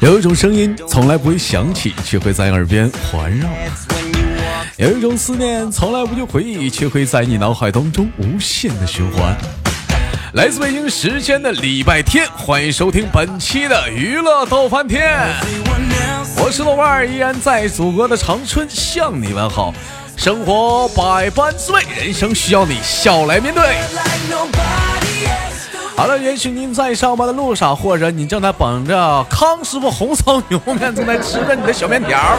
有一种声音从来不会响起，却会在耳边环绕；有一种思念从来不去回忆，却会在你脑海当中无限的循环。来自北京时间的礼拜天，欢迎收听本期的娱乐逗翻天，我是豆瓣儿，依然在祖国的长春向你问好。生活百般滋味，人生需要你笑来面对。好了，也许您在上班的路上，或者你正在捧着康师傅红烧牛肉面，正在吃着你的小面条。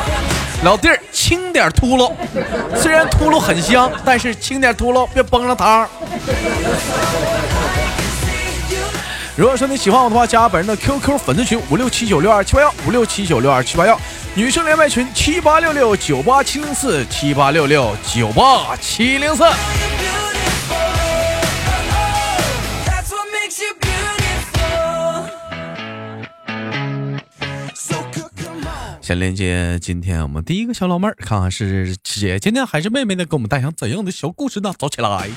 老弟儿，轻点秃噜，虽然秃噜很香，但是轻点秃噜，别崩了汤。如果说你喜欢我的话，加本人的 QQ 粉丝群五六七九六二七八幺五六七九六二七八幺，女生连麦群七八六六九八七零四七八六六九八七零四。先连接今天我们第一个小老妹儿，看看是姐姐呢还是妹妹呢？给我们带上怎样的小故事呢？走起来！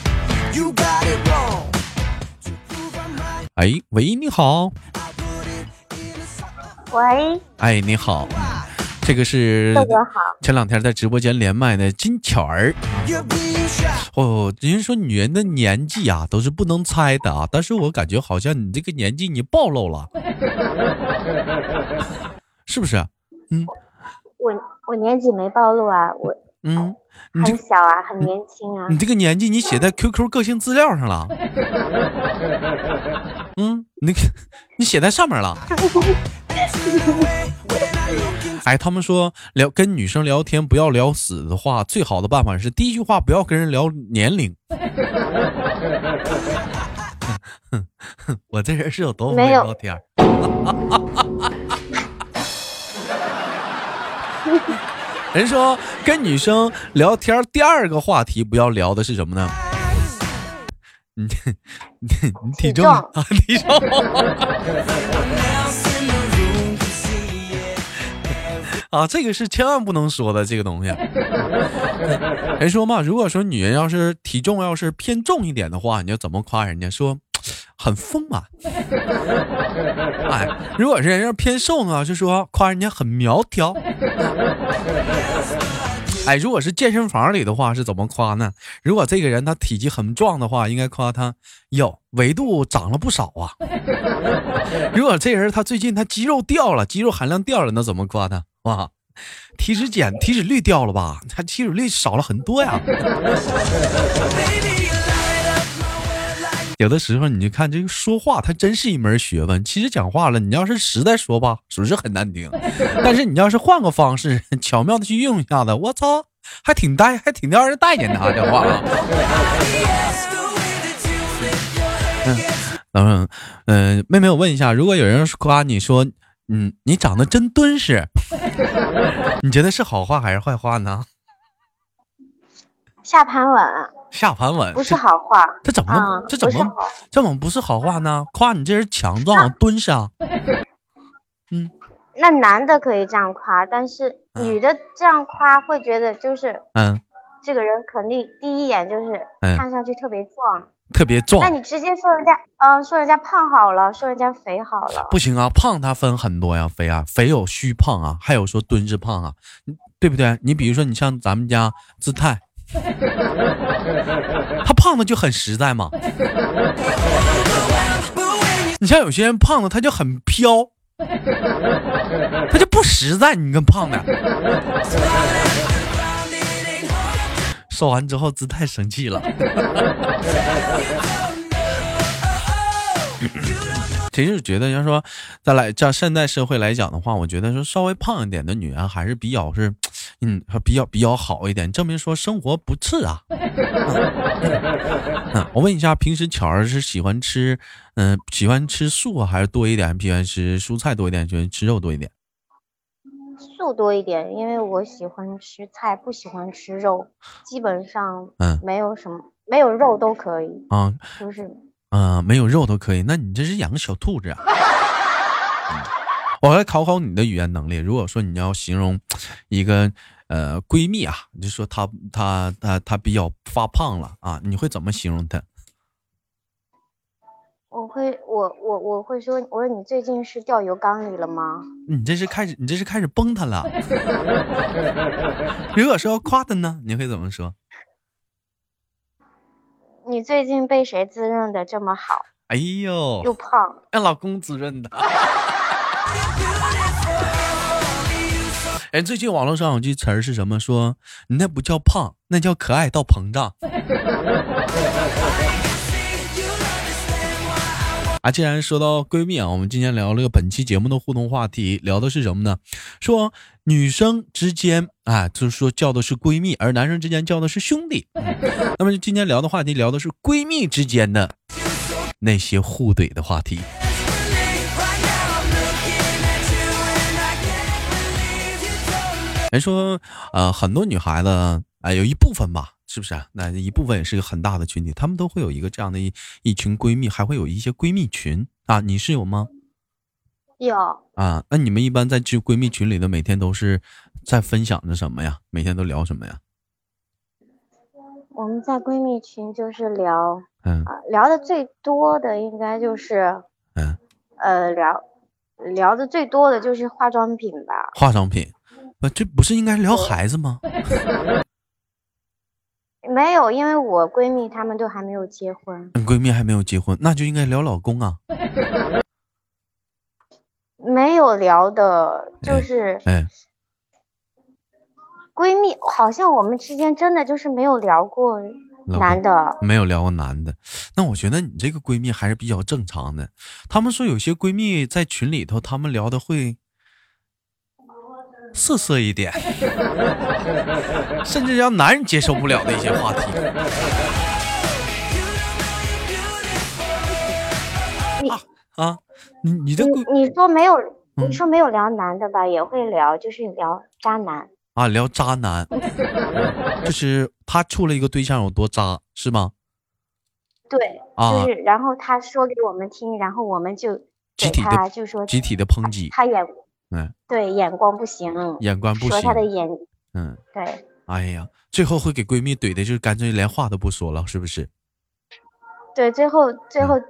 哎，喂，你好。喂。哎，你好。这个是。前两天在直播间连麦的金巧儿。哦，人家说女人的年纪啊都是不能猜的啊，但是我感觉好像你这个年纪你暴露了，是不是？嗯。我我年纪没暴露啊，我嗯。很小啊，很年轻啊！你这个年纪，你写在 QQ 个性资料上了。嗯，你你写在上面了。哎，他们说聊跟女生聊天不要聊死的话，最好的办法是第一句话不要跟人聊年龄。我这人是有多不会聊天？人说跟女生聊天，第二个话题不要聊的是什么呢？你你你体重啊？体重？啊，这个是千万不能说的这个东西。人说嘛，如果说女人要是体重要是偏重一点的话，你要怎么夸人家？说。很丰满，哎，如果是人家偏瘦呢，就说夸人家很苗条。哎，如果是健身房里的话，是怎么夸呢？如果这个人他体积很壮的话，应该夸他哟，维度长了不少啊。如果这人他最近他肌肉掉了，肌肉含量掉了，那怎么夸他？哇，体脂减体脂率掉了吧？他体脂率少了很多呀。有的时候你就看这个说话，它真是一门学问。其实讲话了，你要是实在说吧，属实很难听。但是你要是换个方式，巧妙的去用一下子，我操，还挺带，还挺让人待见他的话。嗯，等等，嗯，妹妹，我问一下，如果有人夸你说，嗯，你长得真敦实，你觉得是好话还是坏话呢？下盘稳。下盘稳不是好话，这怎么这怎么这怎么不是好话呢？夸你这人强壮敦实啊。嗯，那男的可以这样夸，但是女的这样夸会觉得就是嗯，这个人肯定第一眼就是看上去特别壮，特别壮。那你直接说人家嗯，说人家胖好了，说人家肥好了，不行啊，胖它分很多呀，肥啊，肥有虚胖啊，还有说敦实胖啊，对不对？你比如说你像咱们家姿态。他胖的就很实在嘛，你像有些人胖的他就很飘，他就不实在。你跟胖的，说完之后姿态生气了。其实觉得，要说再来，像现代社会来讲的话，我觉得说稍微胖一点的女人还是比较是。嗯，还比较比较好一点，证明说生活不次啊。嗯，我问一下，平时巧儿是喜欢吃，嗯，喜欢吃素还是多一点？喜欢吃蔬菜多一点，喜欢吃肉多一点？素多一点，因为我喜欢吃菜，不喜欢吃肉，基本上嗯，没有什么，没有肉都可以啊，就是嗯，没有肉都可以。那你这是养个小兔子啊？我来考考你的语言能力。如果说你要形容一个呃闺蜜啊，你就说她她她她比较发胖了啊，你会怎么形容她？我会会，我我我会说，我说你最近是掉油缸里了吗？你这是开始，你这是开始崩她了。如果说要夸她呢，你会怎么说？你最近被谁滋润的这么好？哎呦，又胖，让老公滋润的。哎，最近网络上有句词儿是什么？说你那不叫胖，那叫可爱到膨胀。啊，既然说到闺蜜啊，我们今天聊了个本期节目的互动话题，聊的是什么呢？说女生之间啊，就是说叫的是闺蜜，而男生之间叫的是兄弟。那么今天聊的话题聊的是闺蜜之间的那些互怼的话题。人说，呃，很多女孩子啊，有一部分吧。是不是啊？那一部分也是个很大的群体，他们都会有一个这样的一一群闺蜜，还会有一些闺蜜群啊。你是有吗？有啊。那你们一般在这闺蜜群里的每天都是在分享着什么呀？每天都聊什么呀？我们在闺蜜群就是聊，嗯，聊的最多的应该就是，嗯，呃，聊聊的最多的就是化妆品吧。化妆品，那这不是应该聊孩子吗？没有，因为我闺蜜她们都还没有结婚。闺蜜还没有结婚，那就应该聊老公啊。没有聊的，就是，哎，闺蜜好像我们之间真的就是没有聊过男的，没有聊过男的。那我觉得你这个闺蜜还是比较正常的。他们说有些闺蜜在群里头，他们聊的会。色色一点，甚至让男人接受不了的一些话题。啊啊，你你这你说没有，你说没有聊男的吧，也会聊，就是聊渣男啊，聊渣男，就是他处了一个对象有多渣，是吗？对，就是然后他说给我们听，然后我们就集体的就说集体的抨击，他也。嗯，对，眼光不行，眼光不行，说他的眼，嗯，对，哎呀，最后会给闺蜜怼的，就是干脆连话都不说了，是不是？对，最后最后，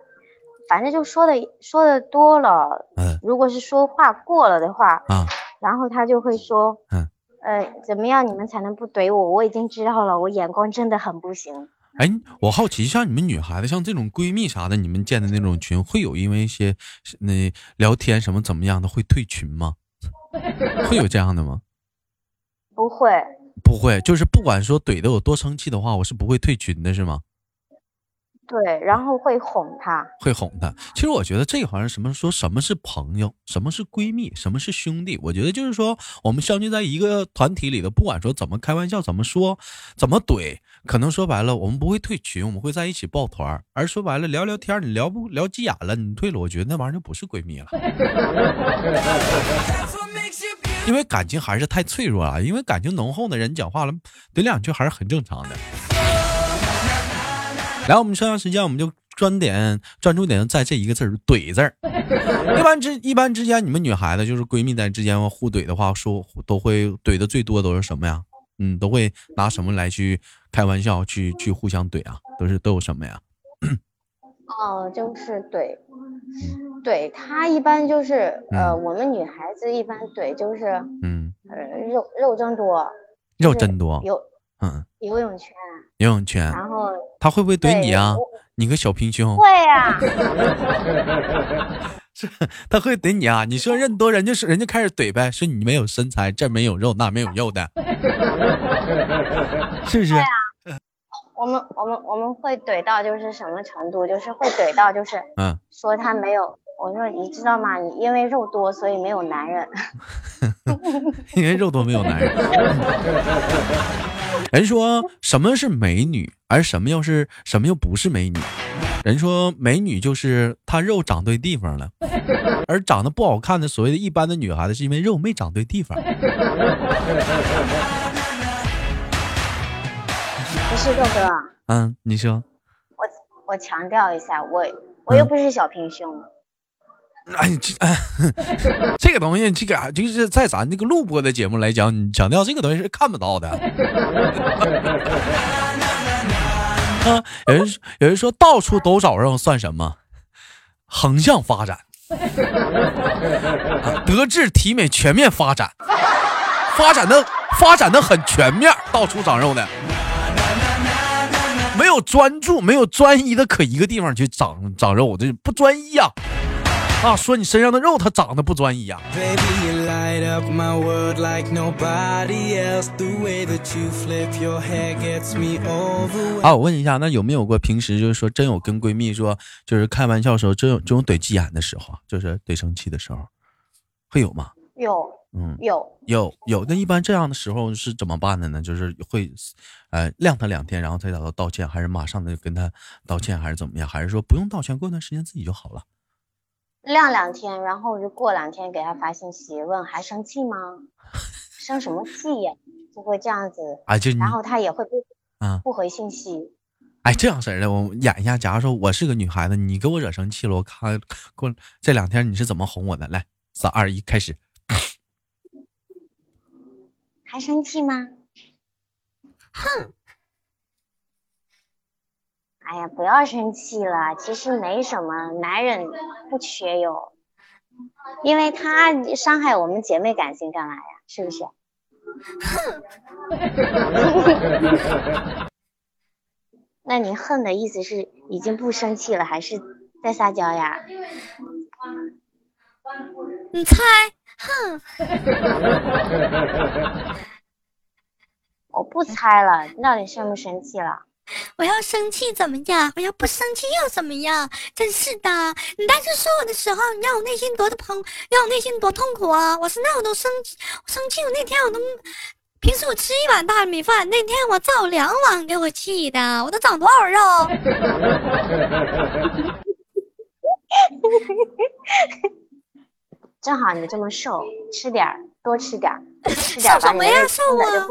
反正就说的说的多了，嗯，如果是说话过了的话，啊，然后他就会说，嗯，呃，怎么样你们才能不怼我？我已经知道了，我眼光真的很不行。哎，我好奇，像你们女孩子，像这种闺蜜啥的，你们建的那种群，会有因为一些那聊天什么怎么样的会退群吗？会有这样的吗？不会，不会，就是不管说怼的我多生气的话，我是不会退群的，是吗？对，然后会哄她，会哄她。其实我觉得这好像什么说什么是朋友，什么是闺蜜，什么是兄弟。我觉得就是说，我们相聚在一个团体里的，不管说怎么开玩笑，怎么说，怎么怼，可能说白了，我们不会退群，我们会在一起抱团。而说白了，聊聊天，你聊不聊急眼了，你退了，我觉得那玩意儿就不是闺蜜了。因为感情还是太脆弱了，因为感情浓厚的人讲话了怼两句还是很正常的。来，我们剩下时间，我们就专点专注点在这一个字儿“怼”字儿。一般之一般之间，你们女孩子就是闺蜜在之间互怼的话，说都会怼的最多都是什么呀？嗯，都会拿什么来去开玩笑，去去互相怼啊？都是都有什么呀？哦，就是怼，怼他一般就是呃，我们女孩子一般怼就是嗯呃肉肉真多，肉真多，有嗯游泳圈。游泳圈，然后他会不会怼你啊？你个小平胸。会啊。是，他会怼你啊？你说人多，人家是人家开始怼呗，说你没有身材，这没有肉，那没有肉的，是不是？对啊。我们我们我们会怼到就是什么程度？就是会怼到就是嗯，说他没有。我说你知道吗？你因为肉多，所以没有男人。因为肉多没有男人。人说什么是美女，而什么又是什么又不是美女？人说美女就是她肉长对地方了，而长得不好看的所谓的一般的女孩子，是因为肉没长对地方。不是豆哥，嗯，你说，我我强调一下，我我又不是小平胸。哎，这哎 这个东西，这个就是在咱这个录播的节目来讲，你强调这个东西是看不到的。啊，有人有人说到处都找肉算什么？横向发展，德智体美全面发展，发展的发展的很全面，到处长肉的，没有专注，没有专一的可一个地方去长长肉，这不专一呀。啊，说你身上的肉它长得不专一呀。啊，我问一下，那有没有过平时就是说真有跟闺蜜说就是开玩笑时候真有这种怼急眼的时候，就是怼生气的时候，会有吗？有，嗯，有有有。那一般这样的时候是怎么办的呢？就是会，呃，晾他两天，然后再找他道歉，还是马上的跟他道歉，还是怎么样？还是说不用道歉，过段时间自己就好了？晾两天，然后就过两天给他发信息问还生气吗？生什么气呀？就会这样子，啊，就然后他也会不啊不回信息。哎，这样式的，我演一下。假如说我是个女孩子，你给我惹生气了，我看过这两天你是怎么哄我的？来，三二一，开始。还生气吗？哼。哎呀，不要生气了，其实没什么，男人不缺哟，因为他伤害我们姐妹感情干嘛呀？是不是？哼 那你恨的意思是已经不生气了，还是在撒娇呀？你猜？哼！我不猜了，你到底生不生气了？我要生气怎么样？我要不生气又怎么样？真是的！你当时说我的时候，你让我内心多的痛，让我内心多痛苦啊！我是那我都生我生气，我那天我都，平时我吃一碗大米饭，那天我造两碗，给我气的，我都长多少肉？正好你这么瘦，吃点儿。多吃点，瘦什么呀？瘦啊！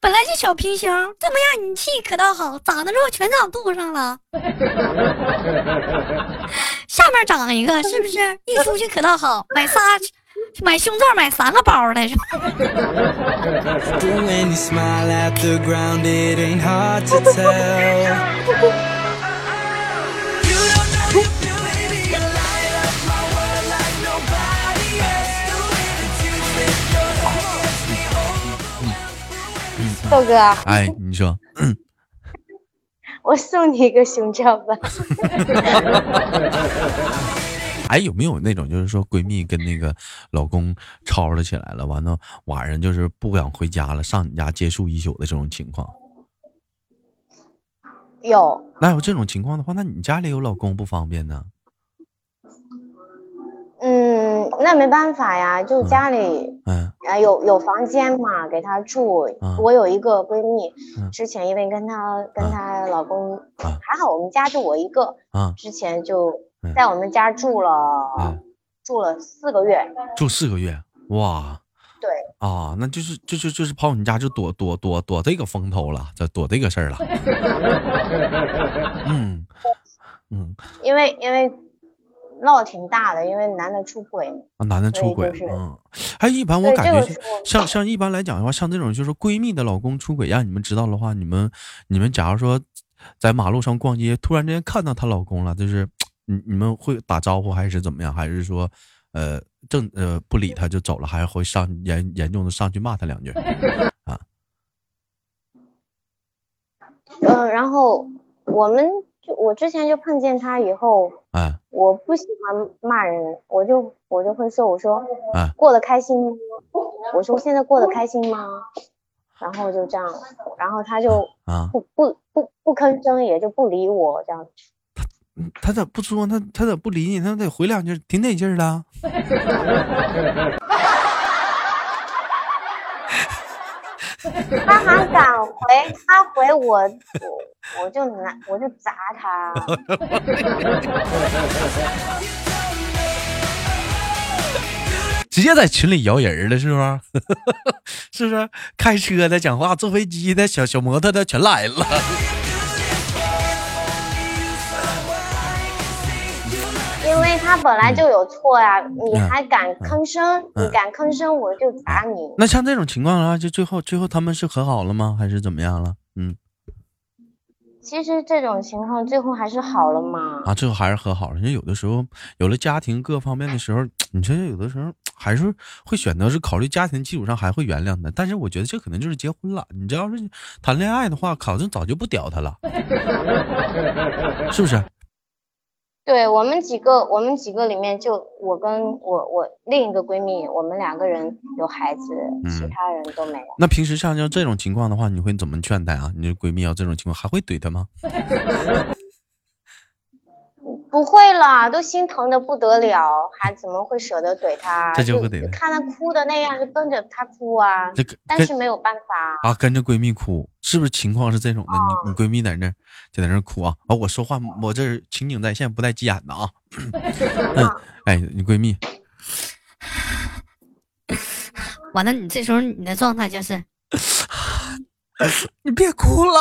本来就小平胸，这么样你气可倒好，长的肉全长肚上了。下面长一个，是不是？一出去可倒好，买仨，买胸罩买三个包来着。豆哥，哎，你说，我送你一个胸罩吧。哎，有没有那种就是说闺蜜跟那个老公吵吵起来了，完了晚上就是不想回家了，上你家借宿一宿的这种情况？有。那有这种情况的话，那你家里有老公不方便呢？那没办法呀，就家里，嗯，啊有有房间嘛，给她住。我有一个闺蜜，之前因为跟她跟她老公，还好我们家就我一个，之前就在我们家住了，住了四个月，住四个月，哇，对，啊，那就是就就就是跑你家就躲躲躲躲这个风头了，就躲这个事儿了，嗯。嗯，因为因为。闹挺大的，因为男的出轨啊，男的出轨，嗯，还一般我感觉像像一般来讲的话，像这种就是闺蜜的老公出轨，让你们知道的话，你们你们假如说在马路上逛街，突然之间看到她老公了，就是你你们会打招呼还是怎么样？还是说呃正呃不理他就走了，还是会上严严重的上去骂他两句啊？嗯，然后我们。我之前就碰见他以后，嗯，我不喜欢骂人，我就我就会说，我说，嗯，过得开心吗？我说现在过得开心吗？然后就这样，然后他就啊不不不不吭声，也就不理我这样。他他咋不说？他他咋不理你？他得回两句，挺得劲儿的。他还敢回？他回我，我我就拿，我就砸他。直接在群里摇人了，是不是？是不是？开车的、讲话、坐飞机的、小小摩托的全来了。他本来就有错呀，你还敢吭声？你敢吭声，我就打你。那像这种情况的话，就最后最后他们是和好了吗？还是怎么样了？嗯，其实这种情况最后还是好了嘛。啊，最后还是和好了。你有的时候有了家庭各方面的时候，你说有的时候还是会选择是考虑家庭基础上还会原谅的。但是我觉得这可能就是结婚了。你这要是谈恋爱的话，考生早就不屌他了，是不是？对我们几个，我们几个里面就我跟我我另一个闺蜜，我们两个人有孩子，其他人都没有。那平时像像这种情况的话，你会怎么劝她啊？你闺蜜要这种情况还会怼她吗？不会啦，都心疼的不得了，还怎么会舍得怼她？这就不得看她哭的那样，就跟着她哭啊。这个，但是没有办法啊，跟着闺蜜哭，是不是情况是这种的？你你闺蜜在那就在那哭啊啊！我说话，我这情景在线，不带急眼的啊。嗯哎，你闺蜜，完了，你这时候你的状态就是，你别哭了，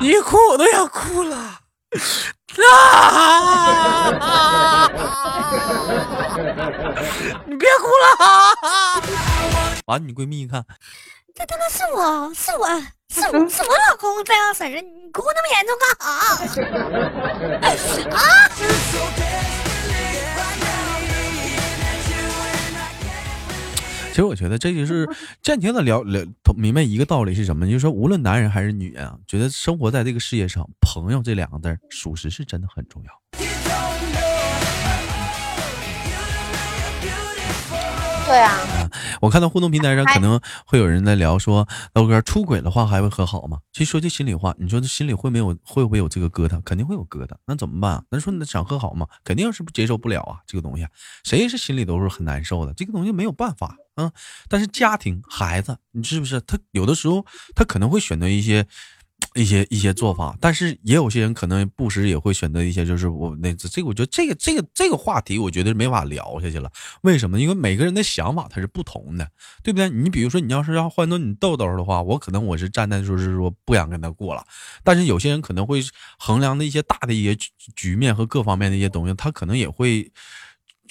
你一哭我都想哭了。啊！你别哭了！完，你闺蜜一看，这他妈是我是我是我是我老公这样式的，你哭那么严重干啥？啊！其实我觉得这就是暂停的聊聊明白一个道理是什么？就是说，无论男人还是女人啊，觉得生活在这个世界上，朋友这两个字，属实是真的很重要。对啊，我看到互动平台上可能会有人在聊说，刀哥出轨的话还会和好吗？其实说句心里话，你说这心里会没有会不会有这个疙瘩？肯定会有疙瘩，那怎么办？那说你想和好吗？肯定是接受不了啊，这个东西，谁是心里都是很难受的，这个东西没有办法啊。但是家庭孩子，你是不是他有的时候他可能会选择一些。一些一些做法，但是也有些人可能不时也会选择一些，就是我那这个，我觉得这个这个这个话题，我觉得没法聊下去了。为什么？因为每个人的想法它是不同的，对不对？你比如说，你要是要换做你豆豆的话，我可能我是站在就是说不想跟他过了。但是有些人可能会衡量的一些大的一些局面和各方面的一些东西，他可能也会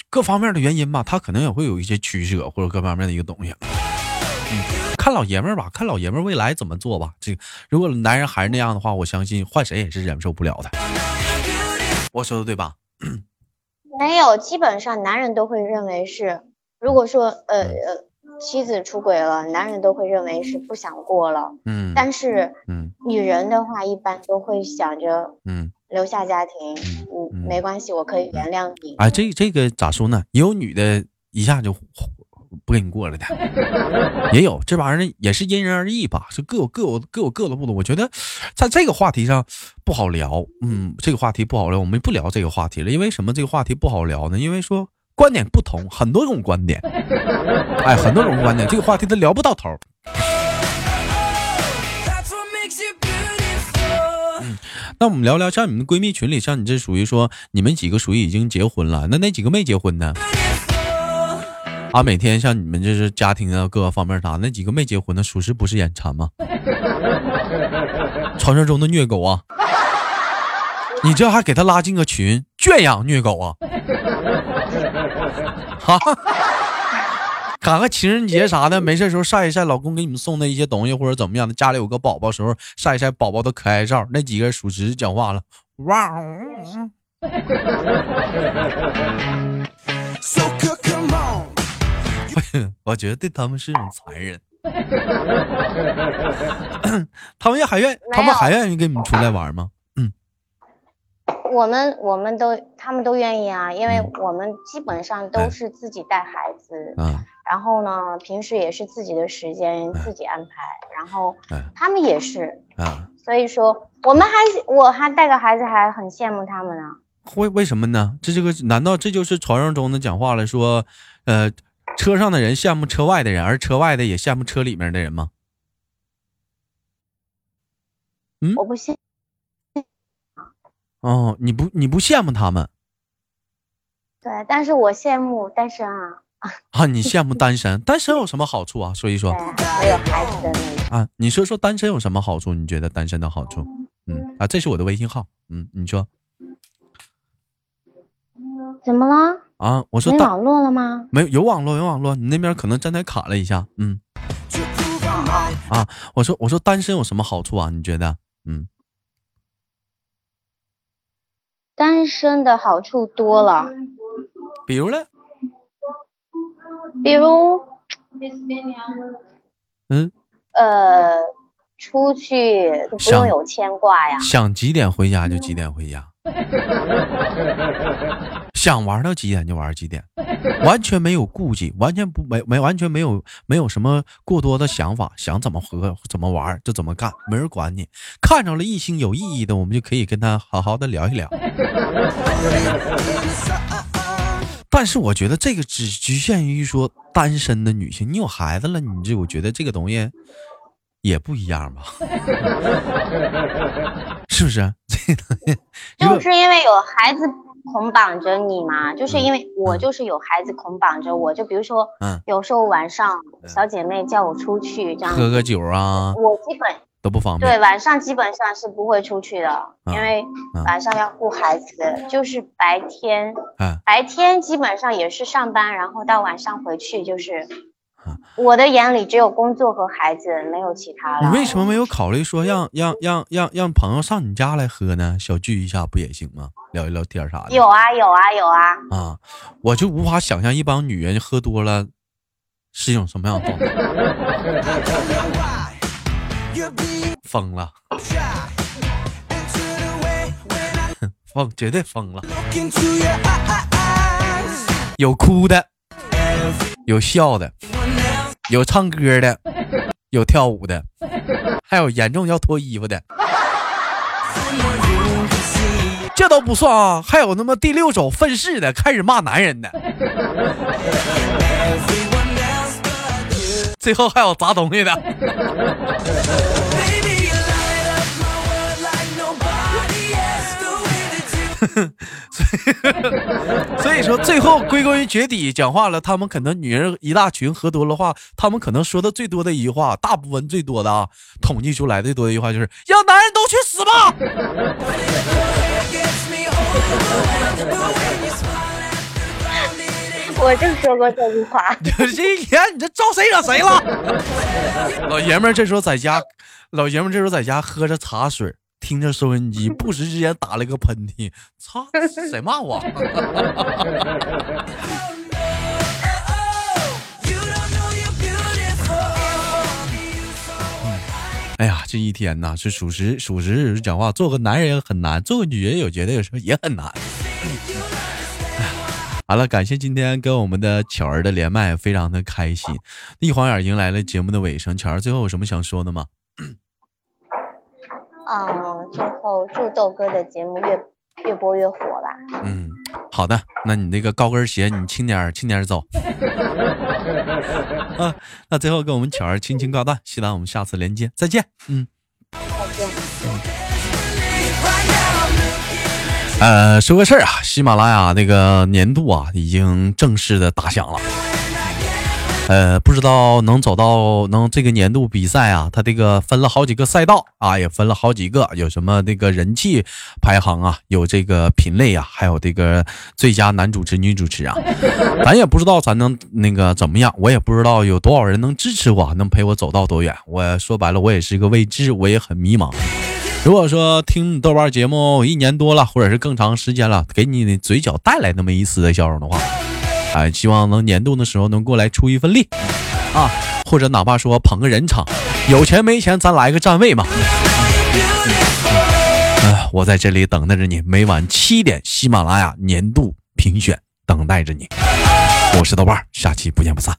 各方面的原因吧，他可能也会有一些取舍或者各方面的一个东西。嗯。看老爷们儿吧，看老爷们儿未来怎么做吧。这个如果男人还是那样的话，我相信换谁也是忍受不了的。我说的对吧？没有，基本上男人都会认为是，如果说呃呃妻子出轨了，男人都会认为是不想过了。嗯。但是，嗯，女人的话一般都会想着，嗯，留下家庭，嗯，没关系，我可以原谅你。哎，这这个咋说呢？有女的一下就。不跟你过了的，也有这玩意儿也是因人而异吧，是各有各有各有各的不同。我觉得在这个话题上不好聊，嗯，这个话题不好聊，我们不聊这个话题了。因为什么？这个话题不好聊呢？因为说观点不同，很多种观点，哎，很多种观点，这个话题都聊不到头。嗯，那我们聊聊，像你们闺蜜群里，像你这属于说你们几个属于已经结婚了，那那几个没结婚呢？啊，每天像你们这是家庭啊，各个方面啥，那几个没结婚的，属实不是眼馋吗？传说中的虐狗啊！你这还给他拉进个群，圈养虐狗啊？哈，赶个情人节啥的，没事时候晒一晒老公给你们送的一些东西，或者怎么样的，家里有个宝宝时候晒一晒宝宝的可爱照。那几个属实讲话了，哇！我觉得对他们是一种残忍，他们也还愿，他们还愿意跟你们出来玩吗？嗯，我们我们都他们都愿意啊，因为我们基本上都是自己带孩子，嗯，然后呢，平时也是自己的时间自己安排，然后他们也是，啊，所以说我们还我还带个孩子还很羡慕他们呢。为为什么呢？这这个难道这就是传说中的讲话了？说，呃。车上的人羡慕车外的人，而车外的也羡慕车里面的人吗？嗯，我不羡。哦，你不你不羡慕他们？对，但是我羡慕单身啊。啊，你羡慕单身？单身有什么好处啊？说一说。没有孩子的那种。啊，你说说单身有什么好处？你觉得单身的好处？嗯啊，这是我的微信号。嗯，你说。怎么了？啊！我说没网络了吗？没有，有网络，有网络。你那边可能站台卡了一下，嗯。啊啊！我说我说单身有什么好处啊？你觉得？嗯，单身的好处多了，比如呢？比如，嗯，呃，出去都不用有牵挂呀，想几点回家就几点回家。想玩到几点就玩几点，完全没有顾忌，完全不没没完全没有没有什么过多的想法，想怎么喝怎么玩就怎么干，没人管你。看着了异性有意义的，我们就可以跟他好好的聊一聊。但是我觉得这个只局限于说单身的女性，你有孩子了，你这我觉得这个东西。也不一样吧，是不是？就是因为有孩子捆绑着你嘛，就是因为我就是有孩子捆绑着我，就比如说，嗯，有时候晚上小姐妹叫我出去这样喝个酒啊，我基本都不方便。对，晚上基本上是不会出去的，因为晚上要顾孩子，就是白天，白天基本上也是上班，然后到晚上回去就是。我的眼里只有工作和孩子，没有其他了。你为什么没有考虑说让让让让让朋友上你家来喝呢？小聚一下不也行吗？聊一聊天啥的。有啊有啊有啊。啊，我就无法想象一帮女人喝多了是一种什么样的状态。疯了，疯，绝对疯了。有哭的，有笑的。有唱歌的，有跳舞的，还有严重要脱衣服的，这都不算啊！还有那么第六首愤世的，开始骂男人的，最后还有砸东西的。所以说，最后归根结底讲话了。他们可能女人一大群喝多了话，他们可能说的最多的一句话，大部分最多的啊，统计出来最多的一句话就是“让男人都去死吧”。我就说过这句话。这一天，你这招谁惹谁了？老爷们这时候在家，老爷们这时候在家喝着茶水。听着收音机，不时之间打了个喷嚏，操！谁骂我？哎呀，这一天呐，是属实属实讲话，做个男人很难，做个女人，我觉得有时候也很难。好了，感谢今天跟我们的巧儿的连麦，非常的开心。一晃眼迎来了节目的尾声，巧儿最后有什么想说的吗？嗯，最后祝豆哥的节目越越播越火吧。嗯，好的，那你那个高跟鞋你轻点儿轻点儿走。啊，那最后跟我们巧儿轻轻挂断，希望我们下次连接再见。嗯，再见。呃，说个事儿啊，喜马拉雅那个年度啊已经正式的打响了。呃，不知道能走到能这个年度比赛啊，它这个分了好几个赛道啊，也分了好几个，有什么这个人气排行啊，有这个品类啊，还有这个最佳男主持、女主持啊，咱也不知道咱能那个怎么样，我也不知道有多少人能支持我，能陪我走到多远。我说白了，我也是一个未知，我也很迷茫。如果说听豆瓣节目一年多了，或者是更长时间了，给你的嘴角带来那么一丝的笑容的话。哎，希望能年度的时候能过来出一份力啊，或者哪怕说捧个人场，有钱没钱咱来个站位嘛。哎，我在这里等待着你，每晚七点喜马拉雅年度评选等待着你。我是豆瓣，下期不见不散。